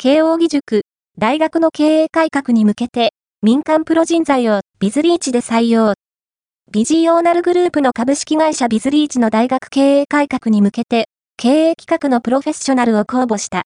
慶応義塾、大学の経営改革に向けて、民間プロ人材をビズリーチで採用。ビジオーナルグループの株式会社ビズリーチの大学経営改革に向けて、経営企画のプロフェッショナルを公募した。